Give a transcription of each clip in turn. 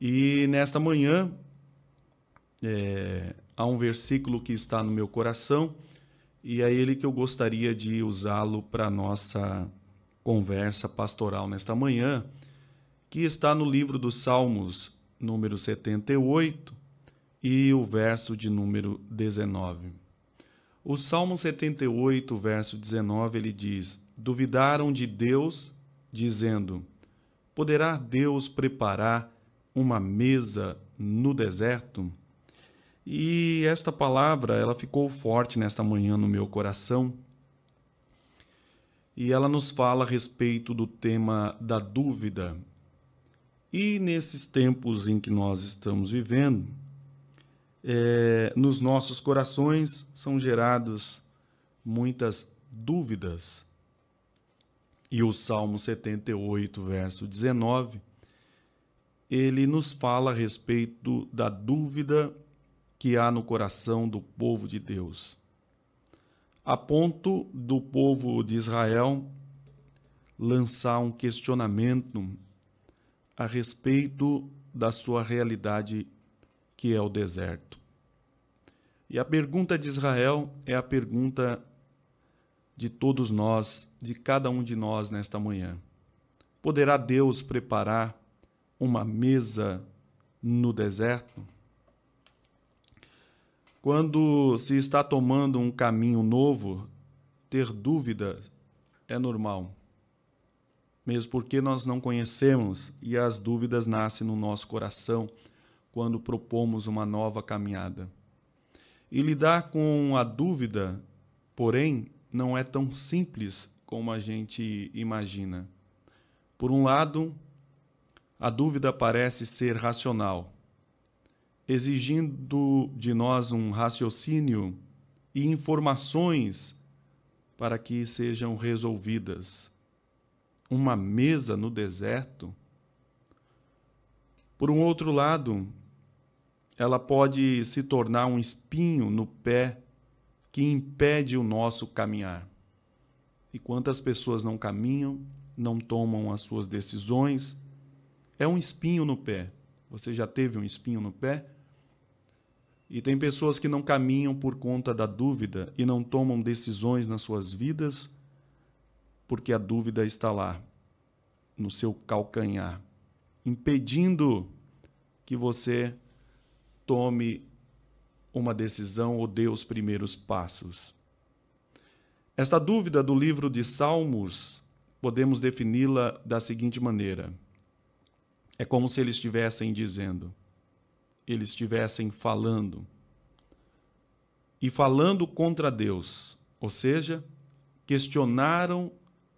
E nesta manhã, é, há um versículo que está no meu coração e é ele que eu gostaria de usá-lo para nossa conversa pastoral nesta manhã, que está no livro dos Salmos, número 78, e o verso de número 19. O Salmo 78, verso 19, ele diz: Duvidaram de Deus, dizendo: Poderá Deus preparar uma mesa no deserto? E esta palavra, ela ficou forte nesta manhã no meu coração. E ela nos fala a respeito do tema da dúvida. E nesses tempos em que nós estamos vivendo, é, nos nossos corações são gerados muitas dúvidas. E o Salmo 78, verso 19, ele nos fala a respeito da dúvida que há no coração do povo de Deus, a ponto do povo de Israel lançar um questionamento a respeito da sua realidade, que é o deserto. E a pergunta de Israel é a pergunta de todos nós, de cada um de nós nesta manhã. Poderá Deus preparar uma mesa no deserto? Quando se está tomando um caminho novo, ter dúvidas é normal. Mesmo porque nós não conhecemos e as dúvidas nascem no nosso coração quando propomos uma nova caminhada. E lidar com a dúvida, porém, não é tão simples como a gente imagina. Por um lado, a dúvida parece ser racional exigindo de nós um raciocínio e informações para que sejam resolvidas. Uma mesa no deserto. Por um outro lado, ela pode se tornar um espinho no pé que impede o nosso caminhar. E quantas pessoas não caminham, não tomam as suas decisões? É um espinho no pé. Você já teve um espinho no pé? E tem pessoas que não caminham por conta da dúvida e não tomam decisões nas suas vidas porque a dúvida está lá, no seu calcanhar, impedindo que você tome uma decisão ou dê os primeiros passos. Esta dúvida do livro de Salmos, podemos defini-la da seguinte maneira: é como se eles estivessem dizendo: eles estivessem falando. E falando contra Deus, ou seja, questionaram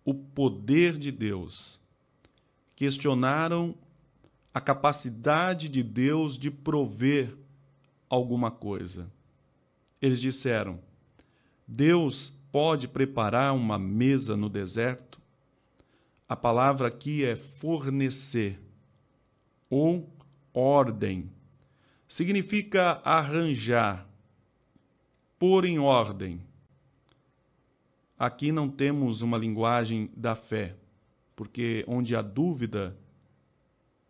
o poder de Deus, questionaram a capacidade de Deus de prover alguma coisa. Eles disseram: Deus pode preparar uma mesa no deserto? A palavra aqui é fornecer ou ordem significa arranjar, pôr em ordem. Aqui não temos uma linguagem da fé, porque onde há dúvida,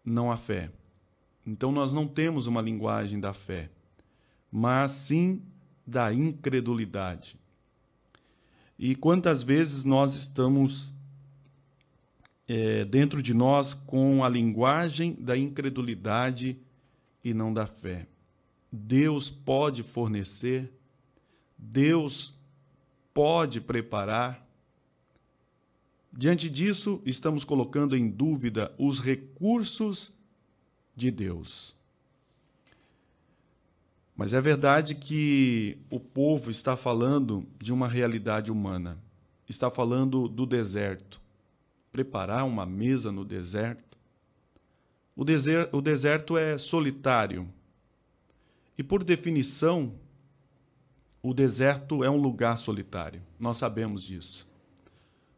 não há fé. Então nós não temos uma linguagem da fé, mas sim da incredulidade. E quantas vezes nós estamos é, dentro de nós com a linguagem da incredulidade e não da fé. Deus pode fornecer, Deus pode preparar. Diante disso, estamos colocando em dúvida os recursos de Deus. Mas é verdade que o povo está falando de uma realidade humana. Está falando do deserto. Preparar uma mesa no deserto o deserto, o deserto é solitário. E por definição, o deserto é um lugar solitário. Nós sabemos disso.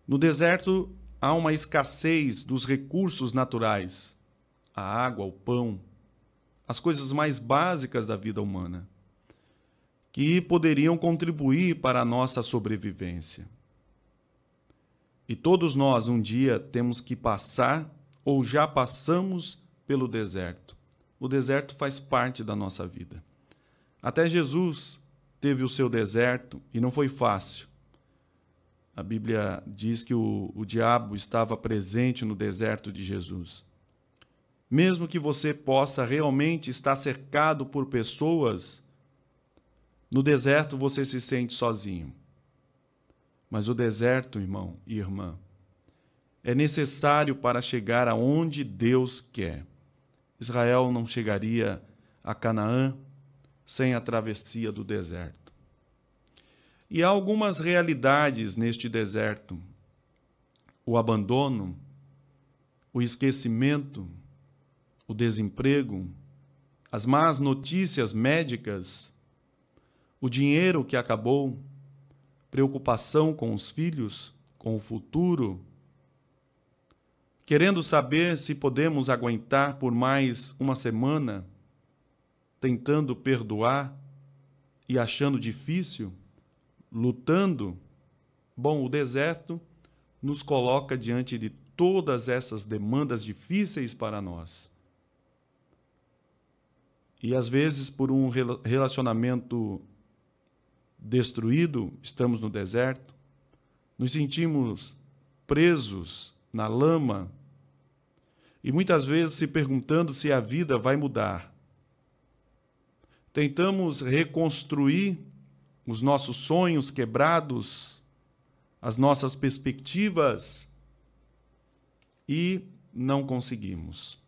No deserto há uma escassez dos recursos naturais, a água, o pão, as coisas mais básicas da vida humana, que poderiam contribuir para a nossa sobrevivência. E todos nós um dia temos que passar ou já passamos pelo deserto. O deserto faz parte da nossa vida. Até Jesus teve o seu deserto e não foi fácil. A Bíblia diz que o, o diabo estava presente no deserto de Jesus. Mesmo que você possa realmente estar cercado por pessoas, no deserto você se sente sozinho. Mas o deserto, irmão e irmã, é necessário para chegar aonde Deus quer. Israel não chegaria a Canaã sem a travessia do deserto. E há algumas realidades neste deserto: o abandono, o esquecimento, o desemprego, as más notícias médicas, o dinheiro que acabou, preocupação com os filhos, com o futuro, querendo saber se podemos aguentar por mais uma semana, tentando perdoar e achando difícil, lutando. Bom, o deserto nos coloca diante de todas essas demandas difíceis para nós. E às vezes, por um relacionamento destruído, estamos no deserto, nos sentimos presos na lama e muitas vezes se perguntando se a vida vai mudar. Tentamos reconstruir os nossos sonhos quebrados, as nossas perspectivas e não conseguimos.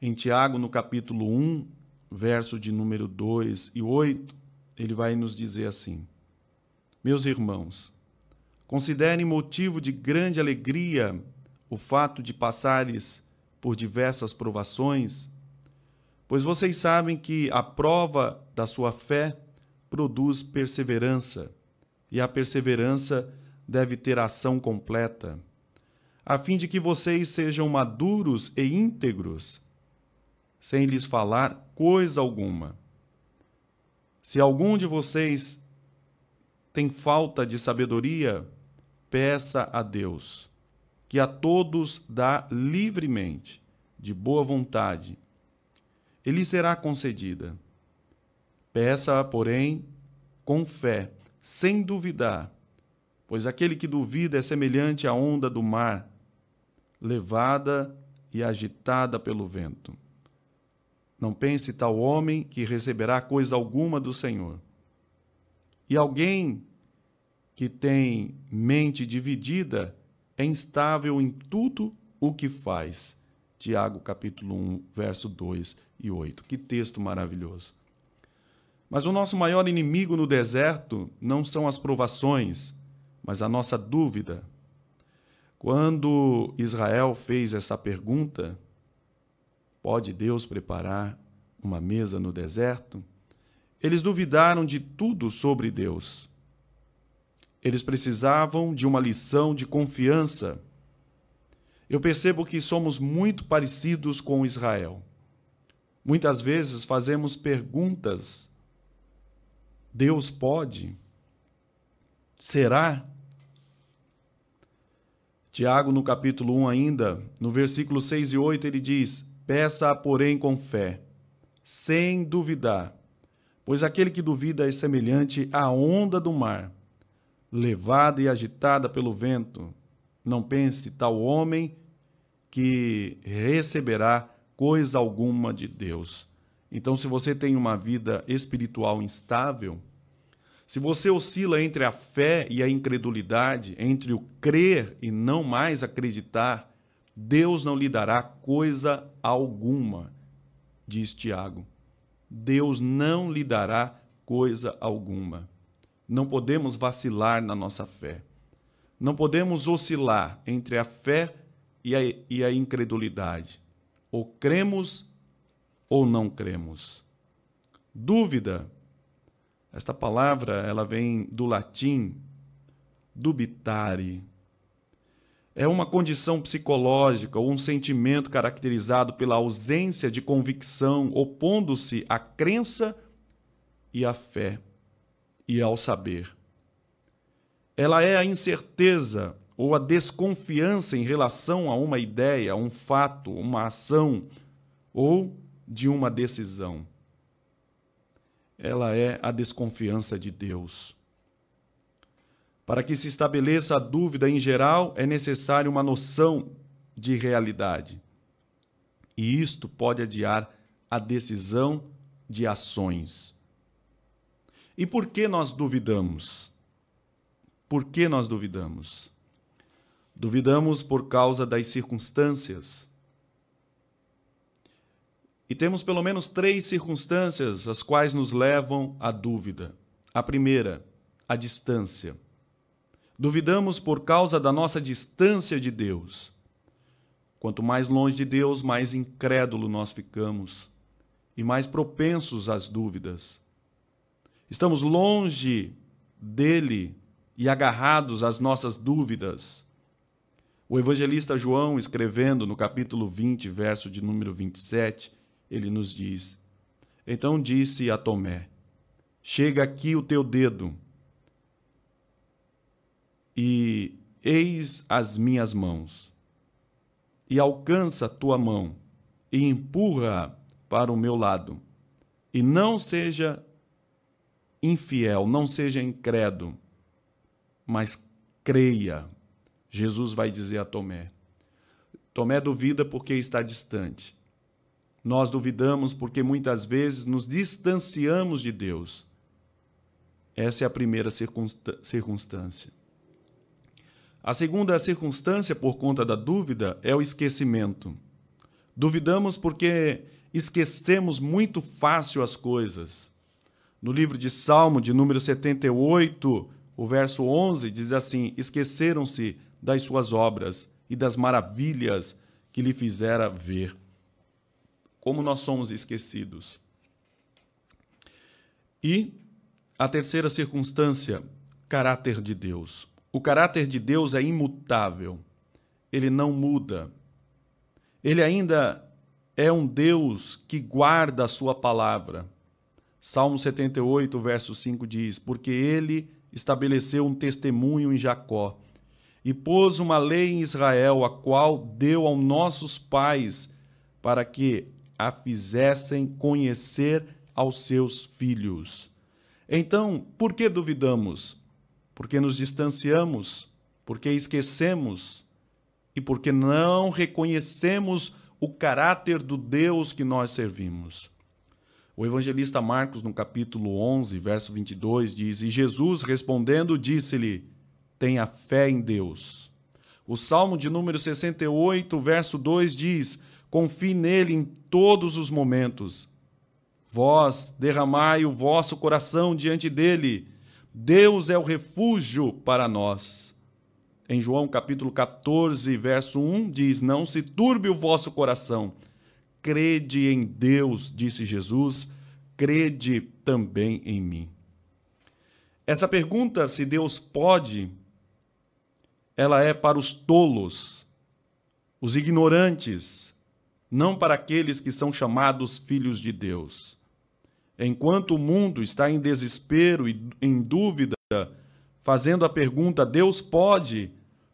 Em Tiago, no capítulo 1, verso de número 2 e 8, ele vai nos dizer assim: Meus irmãos, considerem motivo de grande alegria o fato de passares por diversas provações, pois vocês sabem que a prova da sua fé produz perseverança, e a perseverança deve ter ação completa, a fim de que vocês sejam maduros e íntegros, sem lhes falar coisa alguma. Se algum de vocês tem falta de sabedoria, peça a Deus, que a todos dá livremente, de boa vontade, e lhe será concedida. Peça, porém, com fé, sem duvidar, pois aquele que duvida é semelhante à onda do mar, levada e agitada pelo vento. Não pense tal homem que receberá coisa alguma do Senhor. E alguém que tem mente dividida é instável em tudo o que faz. Tiago capítulo 1, verso 2 e 8. Que texto maravilhoso. Mas o nosso maior inimigo no deserto não são as provações, mas a nossa dúvida. Quando Israel fez essa pergunta, Pode Deus preparar uma mesa no deserto? Eles duvidaram de tudo sobre Deus. Eles precisavam de uma lição de confiança. Eu percebo que somos muito parecidos com Israel. Muitas vezes fazemos perguntas. Deus pode? Será? Tiago, no capítulo 1 ainda, no versículo 6 e 8, ele diz: Peça, porém, com fé, sem duvidar, pois aquele que duvida é semelhante à onda do mar, levada e agitada pelo vento. Não pense tal homem que receberá coisa alguma de Deus. Então, se você tem uma vida espiritual instável, se você oscila entre a fé e a incredulidade, entre o crer e não mais acreditar, Deus não lhe dará coisa alguma, diz Tiago. Deus não lhe dará coisa alguma. Não podemos vacilar na nossa fé. Não podemos oscilar entre a fé e a, e a incredulidade. Ou cremos ou não cremos. Dúvida. Esta palavra ela vem do latim dubitare, é uma condição psicológica ou um sentimento caracterizado pela ausência de convicção, opondo-se à crença e à fé e ao saber. Ela é a incerteza ou a desconfiança em relação a uma ideia, um fato, uma ação ou de uma decisão. Ela é a desconfiança de Deus. Para que se estabeleça a dúvida em geral, é necessário uma noção de realidade. E isto pode adiar a decisão de ações. E por que nós duvidamos? Por que nós duvidamos? Duvidamos por causa das circunstâncias. E temos pelo menos três circunstâncias as quais nos levam à dúvida. A primeira, a distância. Duvidamos por causa da nossa distância de Deus. Quanto mais longe de Deus, mais incrédulo nós ficamos e mais propensos às dúvidas. Estamos longe dele e agarrados às nossas dúvidas. O evangelista João, escrevendo no capítulo 20, verso de número 27, ele nos diz: Então disse a Tomé: Chega aqui o teu dedo, e eis as minhas mãos, e alcança a tua mão, e empurra para o meu lado, e não seja infiel, não seja incrédulo, mas creia. Jesus vai dizer a Tomé. Tomé duvida porque está distante. Nós duvidamos porque muitas vezes nos distanciamos de Deus. Essa é a primeira circunstância. A segunda circunstância, por conta da dúvida, é o esquecimento. Duvidamos porque esquecemos muito fácil as coisas. No livro de Salmo, de número 78, o verso 11 diz assim: Esqueceram-se das suas obras e das maravilhas que lhe fizera ver como nós somos esquecidos. E a terceira circunstância, caráter de Deus. O caráter de Deus é imutável, ele não muda. Ele ainda é um Deus que guarda a sua palavra. Salmo 78, verso 5 diz: Porque ele estabeleceu um testemunho em Jacó e pôs uma lei em Israel, a qual deu aos nossos pais, para que a fizessem conhecer aos seus filhos. Então, por que duvidamos? Porque nos distanciamos, porque esquecemos e porque não reconhecemos o caráter do Deus que nós servimos. O evangelista Marcos, no capítulo 11, verso 22, diz: E Jesus respondendo, disse-lhe: Tenha fé em Deus. O Salmo de número 68, verso 2 diz: confie nele em todos os momentos. Vós derramai o vosso coração diante dele. Deus é o refúgio para nós. Em João capítulo 14, verso 1 diz: Não se turbe o vosso coração. Crede em Deus, disse Jesus, crede também em mim. Essa pergunta, se Deus pode, ela é para os tolos, os ignorantes, não para aqueles que são chamados filhos de Deus. Enquanto o mundo está em desespero e em dúvida, fazendo a pergunta: Deus pode?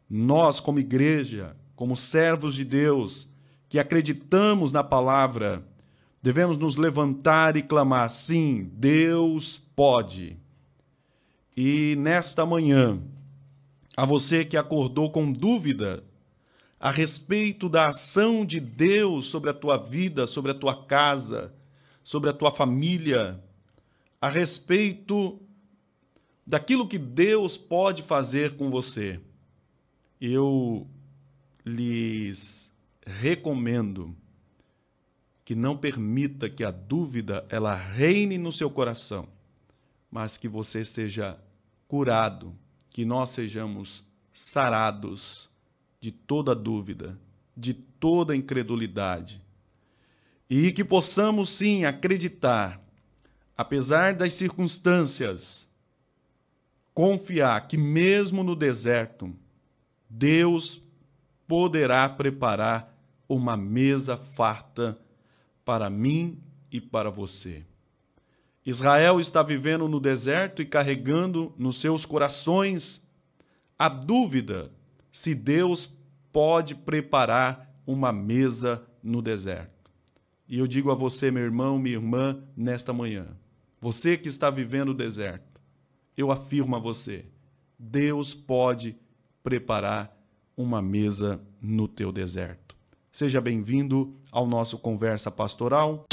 Nós, como igreja, como servos de Deus, que acreditamos na palavra, devemos nos levantar e clamar: sim, Deus pode. E nesta manhã, a você que acordou com dúvida a respeito da ação de Deus sobre a tua vida, sobre a tua casa, sobre a tua família, a respeito daquilo que Deus pode fazer com você. Eu lhes recomendo que não permita que a dúvida ela reine no seu coração, mas que você seja curado, que nós sejamos sarados de toda dúvida, de toda incredulidade. E que possamos sim acreditar, apesar das circunstâncias, confiar que mesmo no deserto, Deus poderá preparar uma mesa farta para mim e para você. Israel está vivendo no deserto e carregando nos seus corações a dúvida se Deus pode preparar uma mesa no deserto. E eu digo a você, meu irmão, minha irmã, nesta manhã, você que está vivendo o deserto, eu afirmo a você, Deus pode preparar uma mesa no teu deserto. Seja bem-vindo ao nosso Conversa Pastoral.